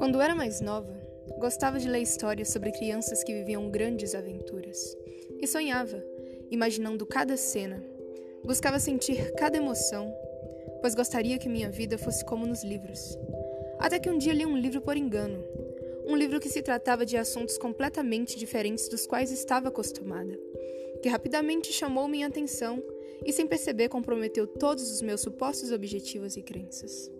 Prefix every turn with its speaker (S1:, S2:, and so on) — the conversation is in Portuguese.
S1: Quando era mais nova, gostava de ler histórias sobre crianças que viviam grandes aventuras e sonhava, imaginando cada cena. Buscava sentir cada emoção, pois gostaria que minha vida fosse como nos livros. Até que um dia li um livro por engano, um livro que se tratava de assuntos completamente diferentes dos quais estava acostumada, que rapidamente chamou minha atenção e, sem perceber, comprometeu todos os meus supostos objetivos e crenças.